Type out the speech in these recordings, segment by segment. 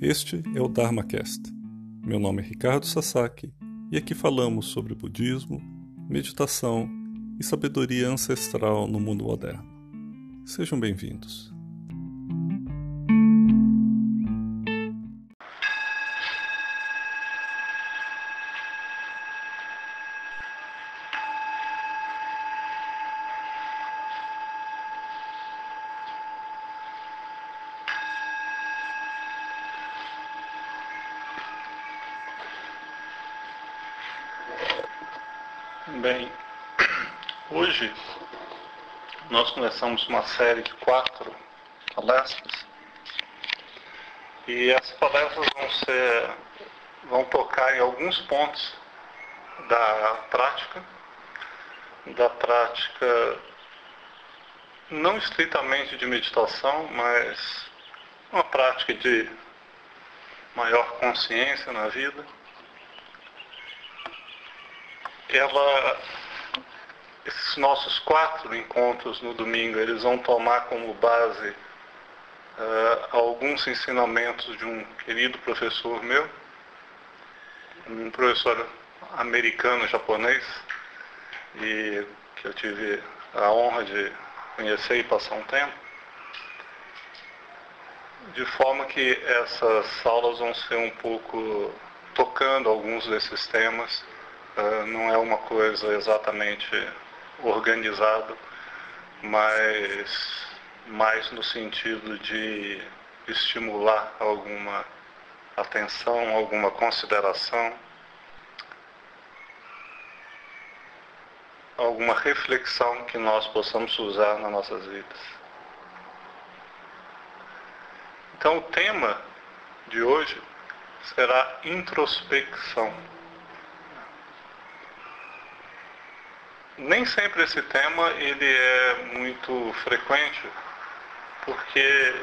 Este é o DharmaCast. Meu nome é Ricardo Sasaki e aqui falamos sobre budismo, meditação e sabedoria ancestral no mundo moderno. Sejam bem-vindos. Começamos uma série de quatro palestras. E essas palestras vão ser vão tocar em alguns pontos da prática, da prática não estritamente de meditação, mas uma prática de maior consciência na vida. Ela, esses nossos quatro encontros no domingo, eles vão tomar como base uh, alguns ensinamentos de um querido professor meu, um professor americano-japonês, e que eu tive a honra de conhecer e passar um tempo. De forma que essas aulas vão ser um pouco tocando alguns desses temas Uh, não é uma coisa exatamente organizada, mas mais no sentido de estimular alguma atenção, alguma consideração, alguma reflexão que nós possamos usar nas nossas vidas. Então o tema de hoje será introspecção. Nem sempre esse tema ele é muito frequente, porque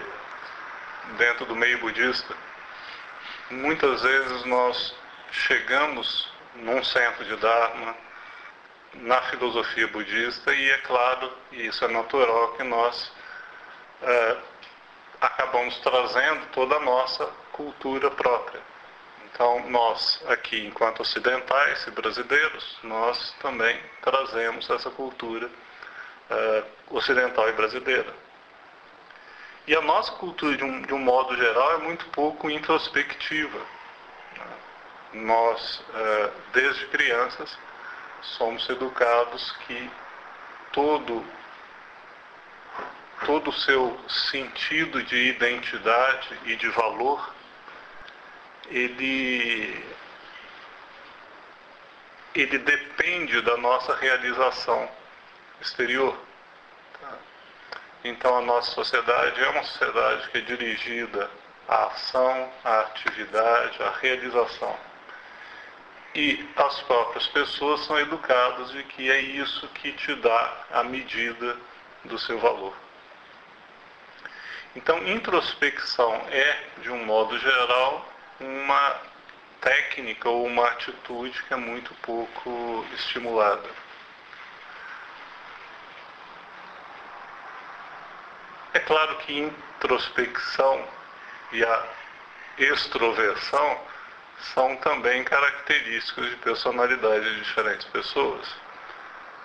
dentro do meio budista, muitas vezes nós chegamos num centro de Dharma, na filosofia budista, e é claro, e isso é natural, que nós é, acabamos trazendo toda a nossa cultura própria. Então, nós aqui, enquanto ocidentais e brasileiros, nós também trazemos essa cultura uh, ocidental e brasileira. E a nossa cultura, de um, de um modo geral, é muito pouco introspectiva. Nós, uh, desde crianças, somos educados que todo todo o seu sentido de identidade e de valor ele, ele depende da nossa realização exterior. Tá? Então a nossa sociedade é uma sociedade que é dirigida à ação, à atividade, à realização. E as próprias pessoas são educadas de que é isso que te dá a medida do seu valor. Então, introspecção é, de um modo geral, uma técnica ou uma atitude que é muito pouco estimulada. É claro que introspecção e a extroversão são também características de personalidade de diferentes pessoas.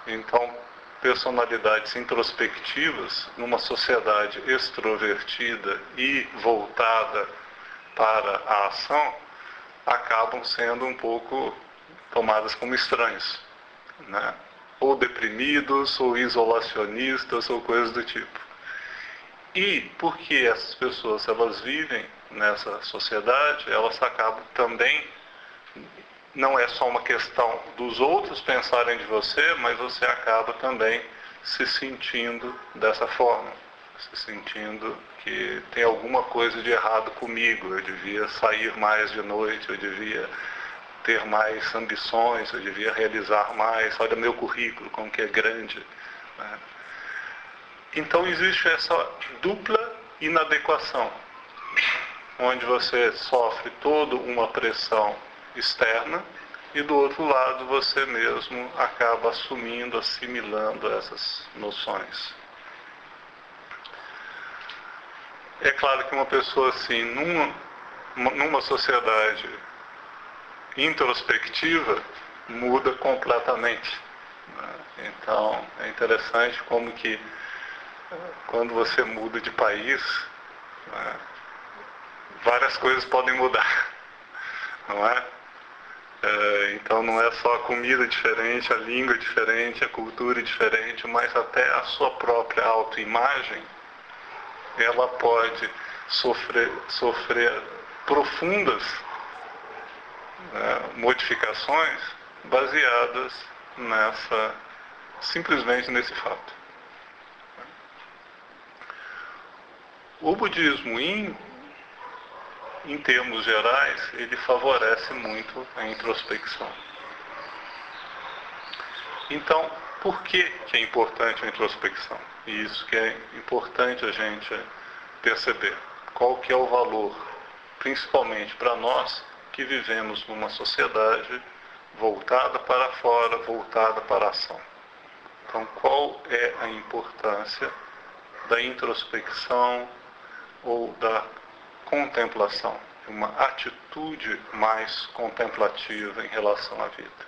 Então, personalidades introspectivas numa sociedade extrovertida e voltada para a ação acabam sendo um pouco tomadas como estranhos, né? ou deprimidos, ou isolacionistas, ou coisas do tipo. E porque essas pessoas elas vivem nessa sociedade, elas acabam também não é só uma questão dos outros pensarem de você, mas você acaba também se sentindo dessa forma se sentindo que tem alguma coisa de errado comigo, eu devia sair mais de noite, eu devia ter mais ambições, eu devia realizar mais, olha meu currículo, como que é grande. Né? Então existe essa dupla inadequação, onde você sofre toda uma pressão externa e do outro lado você mesmo acaba assumindo, assimilando essas noções. É claro que uma pessoa assim, num numa sociedade introspectiva, muda completamente. Né? Então, é interessante como que quando você muda de país, né, várias coisas podem mudar, não é? é? Então não é só a comida diferente, a língua diferente, a cultura diferente, mas até a sua própria autoimagem, ela pode sofrer, sofrer profundas né, modificações baseadas nessa simplesmente nesse fato. O budismo, em, em termos gerais, ele favorece muito a introspecção. Então, por que, que é importante a introspecção? E isso que é importante a gente perceber. Qual que é o valor, principalmente para nós que vivemos numa sociedade voltada para fora, voltada para a ação. Então, qual é a importância da introspecção, ou da contemplação, uma atitude mais contemplativa em relação à vida.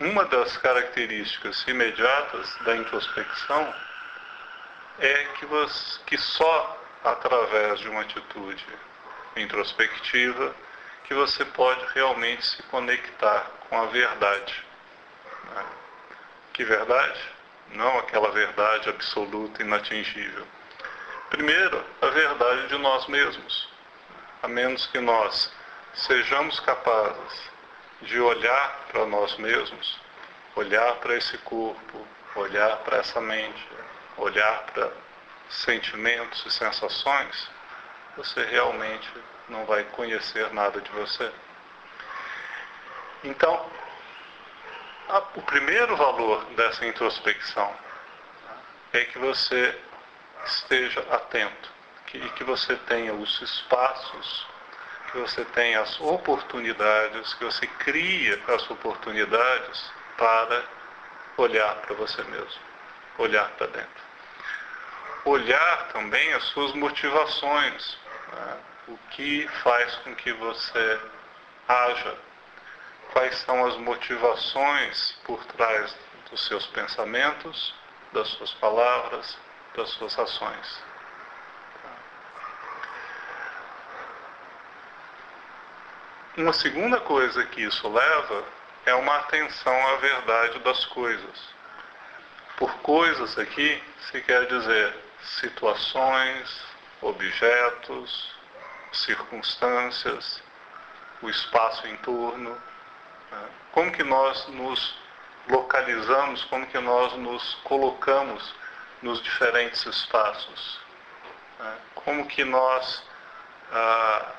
Uma das características imediatas da introspecção é que, você, que só através de uma atitude introspectiva que você pode realmente se conectar com a verdade. Né? Que verdade? não aquela verdade absoluta, inatingível. Primeiro, a verdade de nós mesmos. A menos que nós sejamos capazes de olhar para nós mesmos, olhar para esse corpo, olhar para essa mente, olhar para sentimentos e sensações, você realmente não vai conhecer nada de você. Então, o primeiro valor dessa introspecção é que você esteja atento, que, que você tenha os espaços, que você tenha as oportunidades, que você cria as oportunidades para olhar para você mesmo, olhar para dentro. Olhar também as suas motivações, né? o que faz com que você haja quais são as motivações por trás dos seus pensamentos, das suas palavras, das suas ações. Uma segunda coisa que isso leva é uma atenção à verdade das coisas. Por coisas aqui se quer dizer situações, objetos, circunstâncias, o espaço em torno, como que nós nos localizamos, como que nós nos colocamos nos diferentes espaços? Né? Como que nós ah,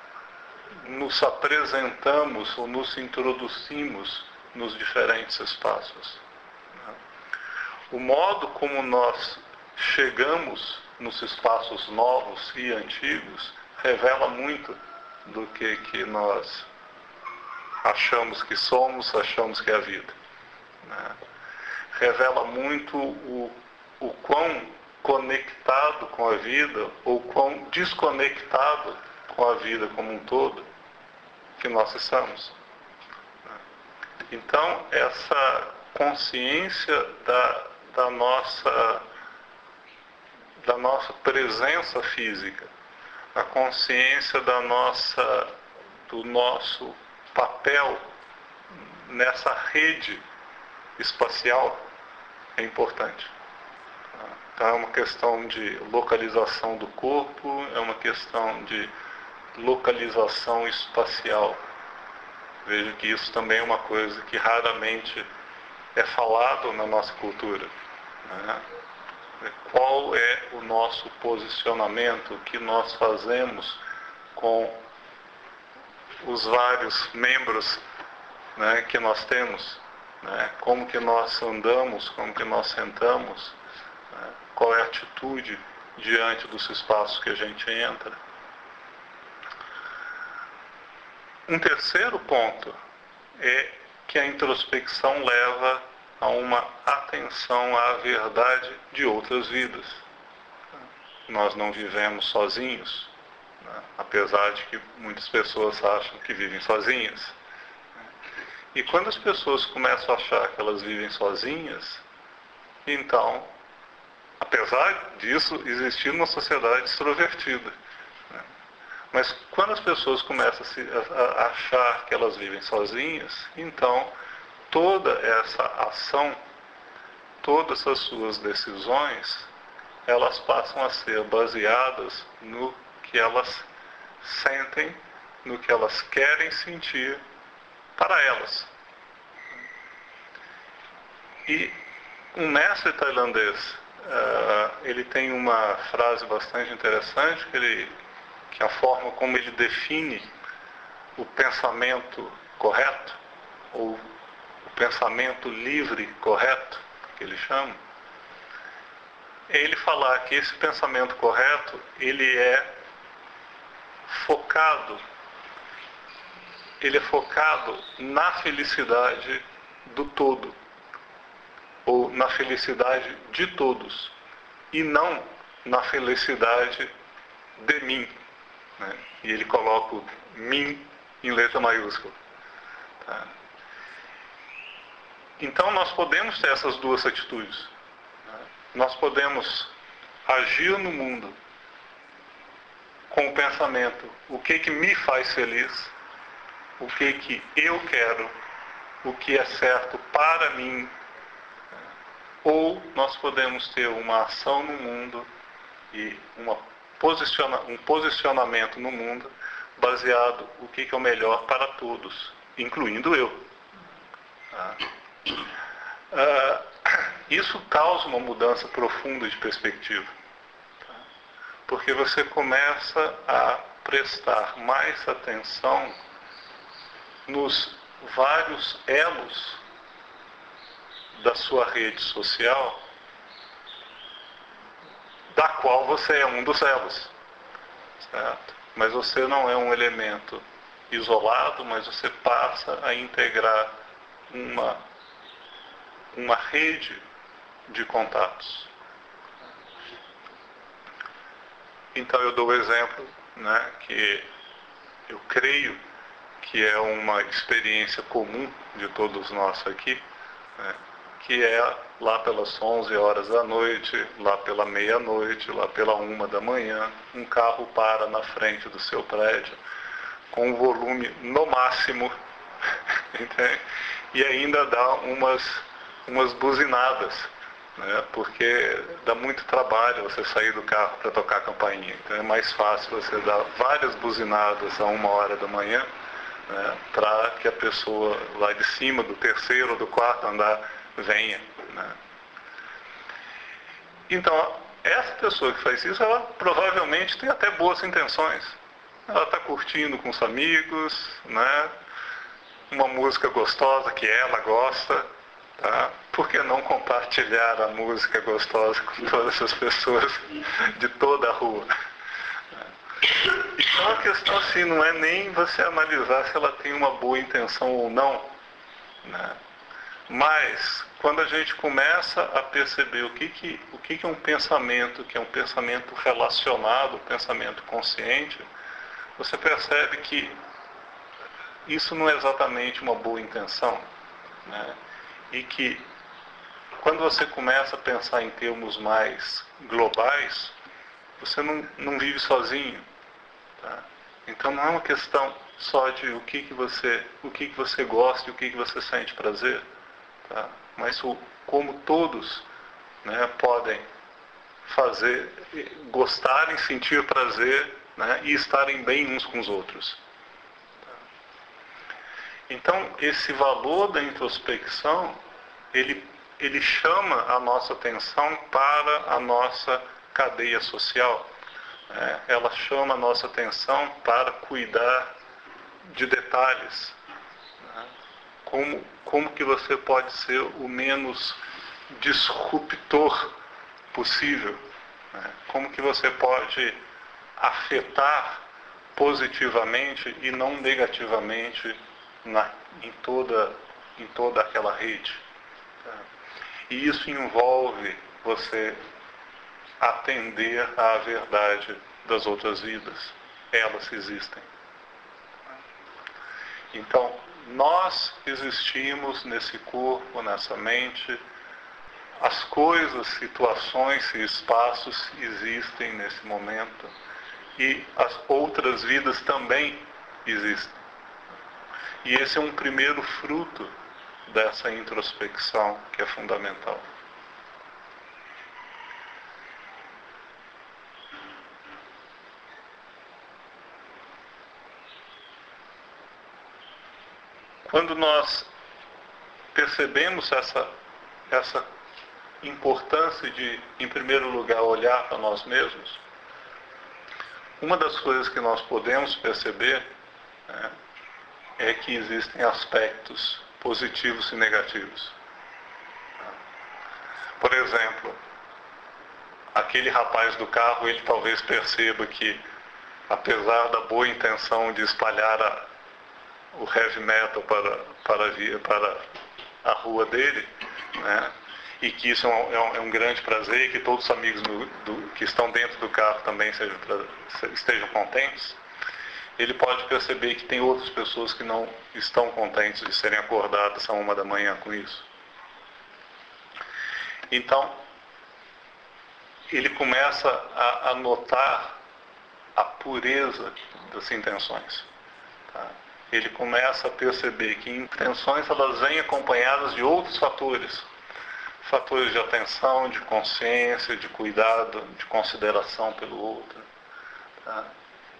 nos apresentamos ou nos introduzimos nos diferentes espaços? O modo como nós chegamos nos espaços novos e antigos revela muito do que, que nós achamos que somos, achamos que é a vida. Né? Revela muito o, o quão conectado com a vida ou quão desconectado com a vida como um todo que nós estamos. Então, essa consciência da, da, nossa, da nossa presença física, a consciência da nossa, do nosso papel nessa rede espacial é importante. Então é uma questão de localização do corpo, é uma questão de localização espacial. Vejo que isso também é uma coisa que raramente é falado na nossa cultura. Né? Qual é o nosso posicionamento, o que nós fazemos com os vários membros né, que nós temos, né, como que nós andamos, como que nós sentamos, né, qual é a atitude diante dos espaços que a gente entra. Um terceiro ponto é que a introspecção leva a uma atenção à verdade de outras vidas. nós não vivemos sozinhos, né? apesar de que muitas pessoas acham que vivem sozinhas. E quando as pessoas começam a achar que elas vivem sozinhas, então, apesar disso, existir uma sociedade extrovertida. Mas quando as pessoas começam a, a achar que elas vivem sozinhas, então toda essa ação, todas as suas decisões, elas passam a ser baseadas no que elas sentem, no que elas querem sentir para elas. E um mestre tailandês, uh, ele tem uma frase bastante interessante, que, ele, que a forma como ele define o pensamento correto, ou o pensamento livre correto, que ele chama, é ele falar que esse pensamento correto, ele é focado, ele é focado na felicidade do todo, ou na felicidade de todos, e não na felicidade de mim. Né? E ele coloca o mim em letra maiúscula. Tá? Então nós podemos ter essas duas atitudes. Né? Nós podemos agir no mundo com o pensamento, o que que me faz feliz, o que que eu quero, o que é certo para mim, ou nós podemos ter uma ação no mundo e uma posiciona, um posicionamento no mundo baseado o que, que é o melhor para todos, incluindo eu. Ah. Ah, isso causa uma mudança profunda de perspectiva porque você começa a prestar mais atenção nos vários elos da sua rede social, da qual você é um dos elos. Certo? Mas você não é um elemento isolado, mas você passa a integrar uma, uma rede de contatos. Então eu dou o exemplo né, que eu creio que é uma experiência comum de todos nós aqui, né, que é lá pelas 11 horas da noite, lá pela meia-noite, lá pela uma da manhã, um carro para na frente do seu prédio com um volume no máximo e ainda dá umas, umas buzinadas né? porque dá muito trabalho você sair do carro para tocar a campainha. Então é mais fácil você dar várias buzinadas a uma hora da manhã né? para que a pessoa lá de cima, do terceiro ou do quarto andar, venha. Né? Então, essa pessoa que faz isso, ela provavelmente tem até boas intenções. Ela está curtindo com os amigos, né? uma música gostosa que ela gosta, Tá? Por que não compartilhar a música gostosa com todas as pessoas de toda a rua? Então a questão assim não é nem você analisar se ela tem uma boa intenção ou não. Né? Mas quando a gente começa a perceber o que, que, o que, que é um pensamento, que é um pensamento relacionado, um pensamento consciente, você percebe que isso não é exatamente uma boa intenção. Né? e que quando você começa a pensar em termos mais globais, você não, não vive sozinho. Tá? Então não é uma questão só de o que, que você o que, que você gosta e o que, que você sente prazer, tá? mas o, como todos né, podem fazer, gostarem, sentir prazer né, e estarem bem uns com os outros. Então, esse valor da introspecção, ele, ele chama a nossa atenção para a nossa cadeia social. É, ela chama a nossa atenção para cuidar de detalhes. Como, como que você pode ser o menos disruptor possível? Né? Como que você pode afetar positivamente e não negativamente na, em, toda, em toda aquela rede. Tá? E isso envolve você atender à verdade das outras vidas. Elas existem. Então, nós existimos nesse corpo, nessa mente, as coisas, situações e espaços existem nesse momento e as outras vidas também existem. E esse é um primeiro fruto dessa introspecção que é fundamental. Quando nós percebemos essa, essa importância de, em primeiro lugar, olhar para nós mesmos, uma das coisas que nós podemos perceber né, é que existem aspectos positivos e negativos. Por exemplo, aquele rapaz do carro, ele talvez perceba que, apesar da boa intenção de espalhar a, o heavy metal para, para, para a rua dele, né? e que isso é um, é um, é um grande prazer e que todos os amigos do, do, que estão dentro do carro também sejam, estejam contentes, ele pode perceber que tem outras pessoas que não estão contentes de serem acordadas a uma da manhã com isso. Então, ele começa a, a notar a pureza das intenções. Tá? Ele começa a perceber que intenções elas vêm acompanhadas de outros fatores. Fatores de atenção, de consciência, de cuidado, de consideração pelo outro. Tá?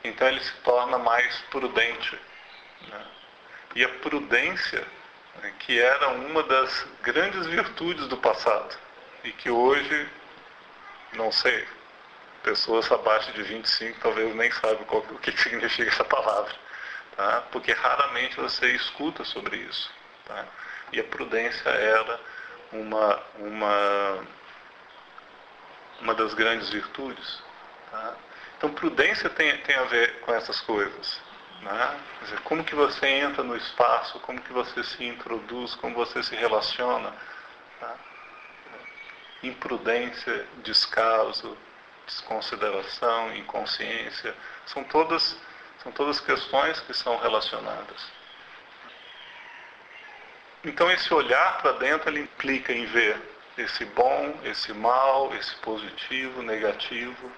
Então ele se torna mais prudente. Né? E a prudência, né, que era uma das grandes virtudes do passado, e que hoje, não sei, pessoas abaixo de 25 talvez nem qual, o que significa essa palavra tá? porque raramente você escuta sobre isso. Tá? E a prudência era uma, uma, uma das grandes virtudes. Tá? Então, prudência tem, tem a ver com essas coisas. Né? Dizer, como que você entra no espaço, como que você se introduz, como você se relaciona. Tá? Imprudência, descaso, desconsideração, inconsciência, são todas são todas questões que são relacionadas. Então esse olhar para dentro ele implica em ver esse bom, esse mal, esse positivo, negativo.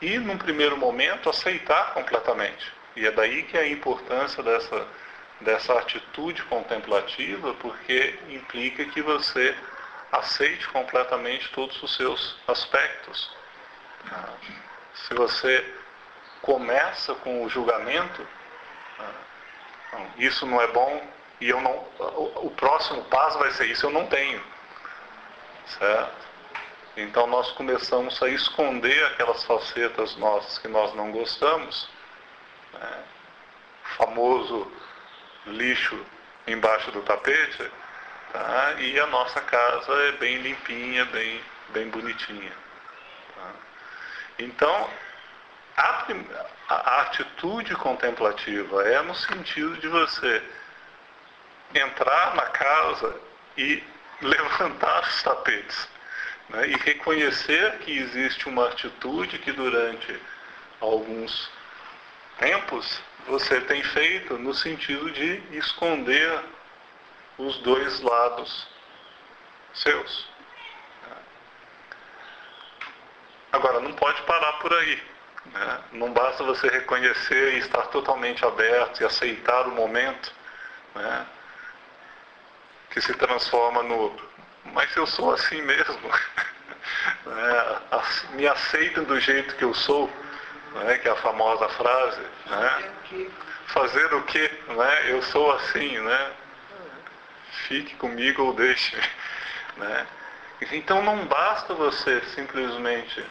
E num primeiro momento aceitar completamente. E é daí que é a importância dessa, dessa atitude contemplativa, porque implica que você aceite completamente todos os seus aspectos. Se você começa com o julgamento, ah, isso não é bom e eu não, o próximo passo vai ser isso eu não tenho, certo? Então nós começamos a esconder aquelas facetas nossas que nós não gostamos, né? o famoso lixo embaixo do tapete, tá? e a nossa casa é bem limpinha, bem, bem bonitinha. Tá? Então a, a, atitude contemplativa é no sentido de você entrar na casa e levantar os tapetes né? e reconhecer que existe uma atitude que durante alguns tempos você tem feito no sentido de esconder os dois lados seus. Agora, não pode parar por aí. Né? Não basta você reconhecer e estar totalmente aberto e aceitar o momento, né? que se transforma no mas eu sou assim mesmo. né? Me aceitem do jeito que eu sou, né? que é a famosa frase. Né? Fazer o quê? Né? Eu sou assim, né? Fique comigo ou deixe. Né? Então não basta você simplesmente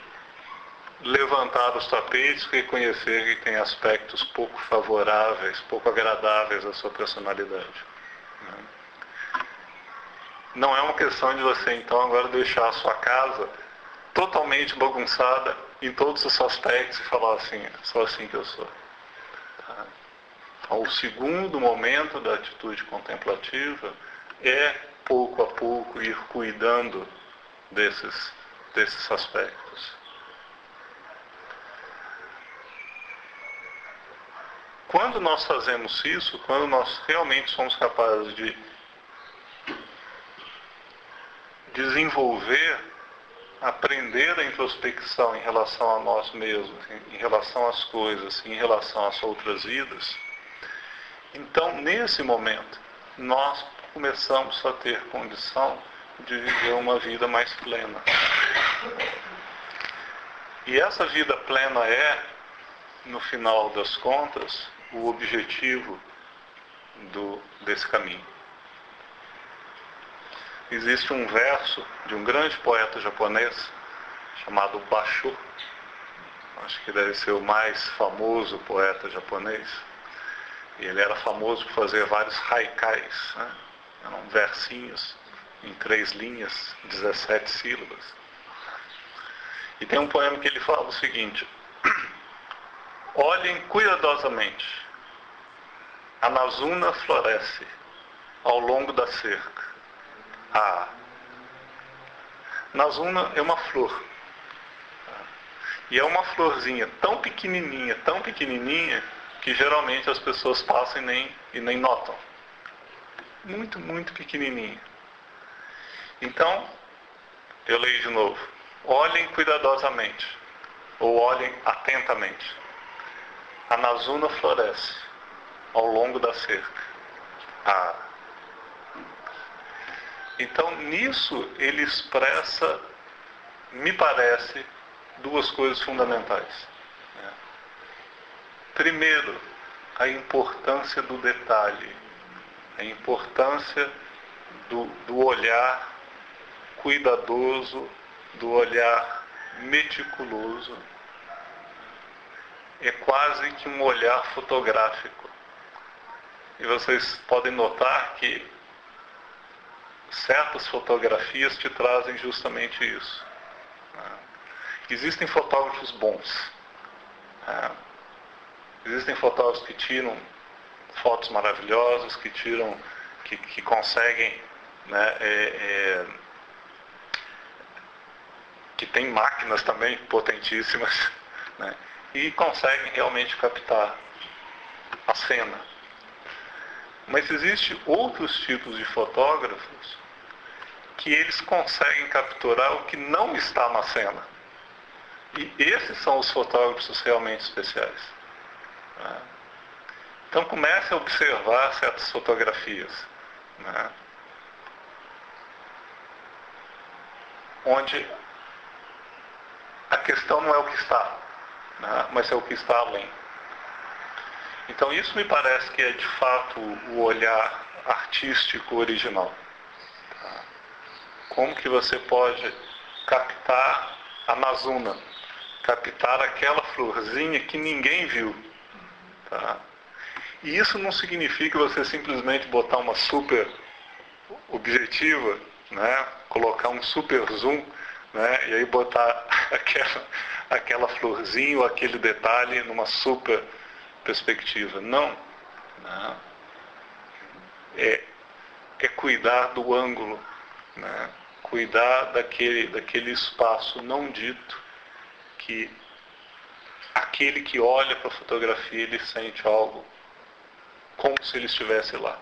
levantar os tapetes, reconhecer que tem aspectos pouco favoráveis, pouco agradáveis à sua personalidade. Né? Não é uma questão de você então agora deixar a sua casa totalmente bagunçada em todos os aspectos e falar assim, só assim que eu sou. Tá? Então, o segundo momento da atitude contemplativa é pouco a pouco ir cuidando desses desses aspectos. Quando nós fazemos isso, quando nós realmente somos capazes de desenvolver, aprender a introspecção em relação a nós mesmos, em relação às coisas, em relação às outras vidas, então nesse momento nós começamos a ter condição de viver uma vida mais plena. E essa vida plena é, no final das contas, o objetivo do, desse caminho. Existe um verso de um grande poeta japonês chamado Basho, acho que deve ser o mais famoso poeta japonês. E ele era famoso por fazer vários haikais, né? eram versinhos em três linhas, 17 sílabas. E tem um poema que ele fala o seguinte: Olhem cuidadosamente. A Nazuna floresce ao longo da cerca. A Nazuna é uma flor. E é uma florzinha tão pequenininha, tão pequenininha, que geralmente as pessoas passam e nem, e nem notam. Muito, muito pequenininha. Então, eu leio de novo. Olhem cuidadosamente, ou olhem atentamente. A Nazuna floresce ao longo da cerca. Ah. Então, nisso, ele expressa, me parece, duas coisas fundamentais. Primeiro, a importância do detalhe, a importância do, do olhar cuidadoso, do olhar meticuloso é quase que um olhar fotográfico. E vocês podem notar que certas fotografias te trazem justamente isso. Né? Existem fotógrafos bons. Né? Existem fotógrafos que tiram fotos maravilhosas, que tiram, que, que conseguem, né, é, é, que tem máquinas também potentíssimas, né? E conseguem realmente captar a cena. Mas existem outros tipos de fotógrafos que eles conseguem capturar o que não está na cena. E esses são os fotógrafos realmente especiais. Né? Então comece a observar certas fotografias. Né? Onde a questão não é o que está, né? mas é o que está além. Então isso me parece que é de fato o olhar artístico original. Tá? Como que você pode captar a Amazona, captar aquela florzinha que ninguém viu. Tá? E isso não significa você simplesmente botar uma super objetiva, né? colocar um super zoom né? e aí botar aquela, aquela florzinha ou aquele detalhe numa super perspectiva. Não. Não. É, é cuidar do ângulo, né? cuidar daquele, daquele espaço não dito que aquele que olha para a fotografia ele sente algo como se ele estivesse lá,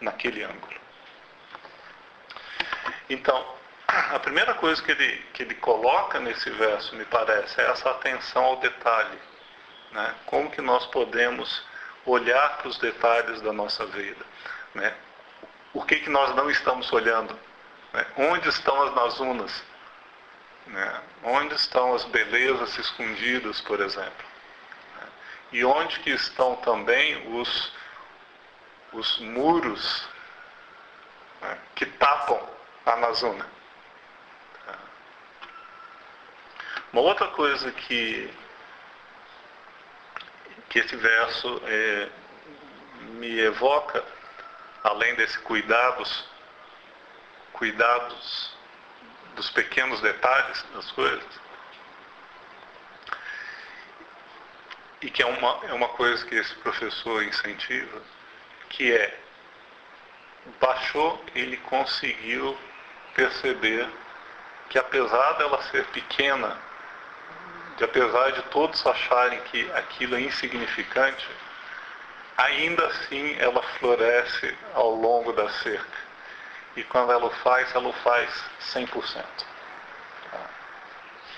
naquele ângulo. Então, a primeira coisa que ele, que ele coloca nesse verso, me parece, é essa atenção ao detalhe. Né? Como que nós podemos olhar para os detalhes da nossa vida? Né? O que, que nós não estamos olhando? Né? Onde estão as nazunas? Né? Onde estão as belezas escondidas, por exemplo? Né? E onde que estão também os, os muros né? que tapam a Amazônia? Uma outra coisa que, que esse verso é, me evoca, além desse cuidados, cuidados dos pequenos detalhes das coisas, e que é uma, é uma coisa que esse professor incentiva, que é baixou, ele conseguiu perceber que apesar dela ser pequena, de apesar de todos acharem que aquilo é insignificante, ainda assim ela floresce ao longo da cerca. E quando ela o faz, ela o faz 100%.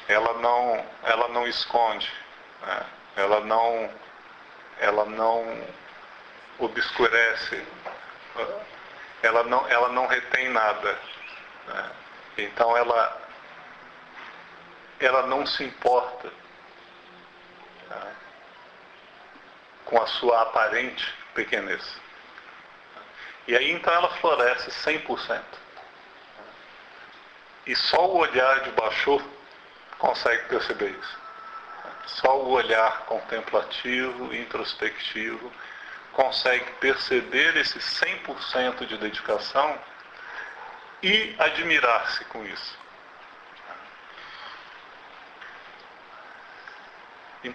Ela não, ela não esconde, né? ela não, ela não obscurece, ela não, ela não retém nada. Né? Então ela, ela não se importa tá? com a sua aparente pequenez. E aí então ela floresce 100%. E só o olhar de Bachô consegue perceber isso. Só o olhar contemplativo, introspectivo, consegue perceber esse 100% de dedicação e admirar-se com isso.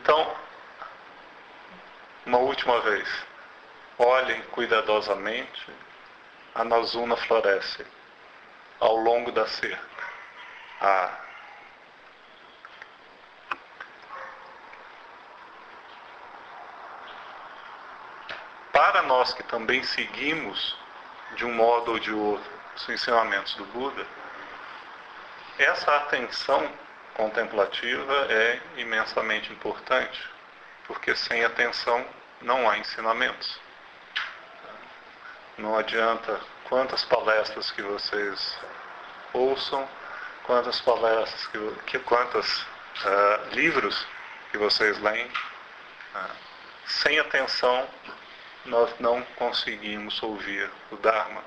Então, uma última vez, olhem cuidadosamente, a Nazuna floresce ao longo da cerca. A para nós que também seguimos, de um modo ou de outro, os ensinamentos do Buda, essa atenção contemplativa é imensamente importante, porque sem atenção não há ensinamentos. Não adianta quantas palestras que vocês ouçam, quantas palestras que, que quantos uh, livros que vocês leem, uh, sem atenção nós não conseguimos ouvir o Dharma.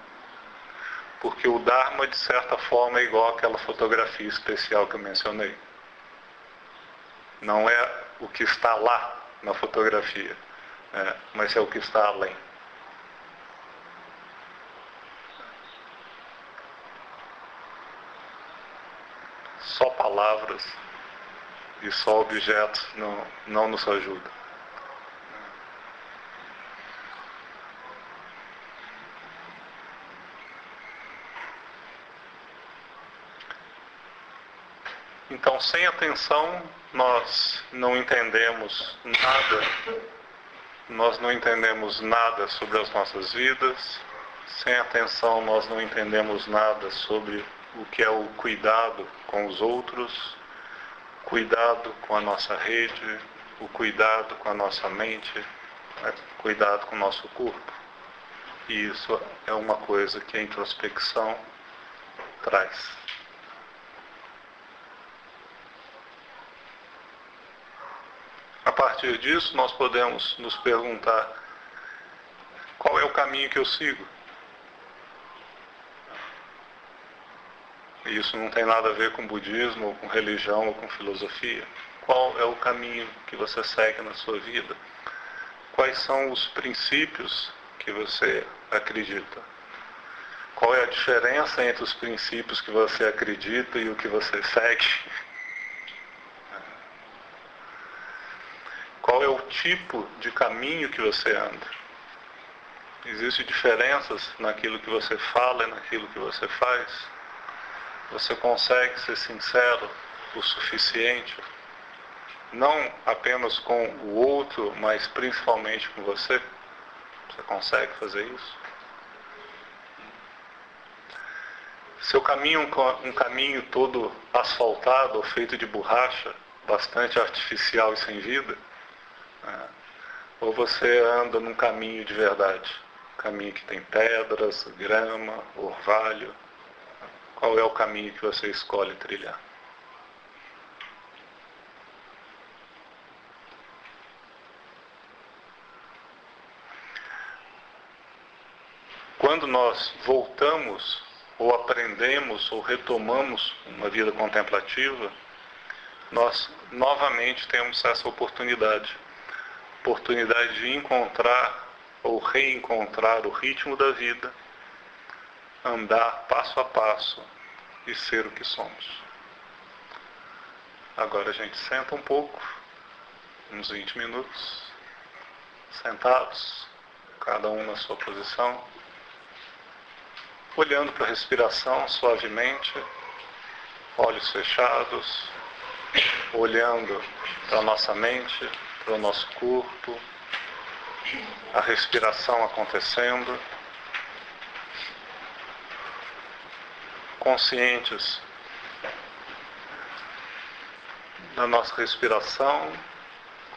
Porque o Dharma, de certa forma, é igual àquela fotografia especial que eu mencionei. Não é o que está lá na fotografia, né? mas é o que está além. Só palavras e só objetos não, não nos ajudam. Então, sem atenção, nós não entendemos nada, nós não entendemos nada sobre as nossas vidas, sem atenção, nós não entendemos nada sobre o que é o cuidado com os outros, cuidado com a nossa rede, o cuidado com a nossa mente, né? cuidado com o nosso corpo. E isso é uma coisa que a introspecção traz. A partir disso, nós podemos nos perguntar: qual é o caminho que eu sigo? Isso não tem nada a ver com budismo, ou com religião, ou com filosofia. Qual é o caminho que você segue na sua vida? Quais são os princípios que você acredita? Qual é a diferença entre os princípios que você acredita e o que você segue? Qual é o tipo de caminho que você anda? Existem diferenças naquilo que você fala e naquilo que você faz? Você consegue ser sincero o suficiente? Não apenas com o outro, mas principalmente com você? Você consegue fazer isso? Seu caminho um caminho todo asfaltado ou feito de borracha, bastante artificial e sem vida, Ou você anda num caminho de verdade, caminho que tem pedras, grama, orvalho. Qual é o caminho que você escolhe trilhar? Quando nós voltamos ou aprendemos ou retomamos uma vida contemplativa, nós novamente temos essa oportunidade oportunidade de encontrar ou reencontrar o ritmo da vida, andar passo a passo e ser o que somos. Agora a gente senta um pouco, uns 20 minutos, sentados, cada um na sua posição, olhando para a respiração suavemente, olhos fechados, olhando para a nossa mente, para o nosso corpo, a respiração acontecendo, conscientes da nossa respiração,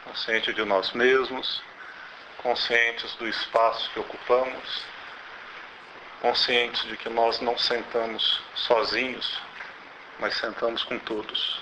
consciente de nós mesmos, conscientes do espaço que ocupamos, conscientes de que nós não sentamos sozinhos, mas sentamos com todos.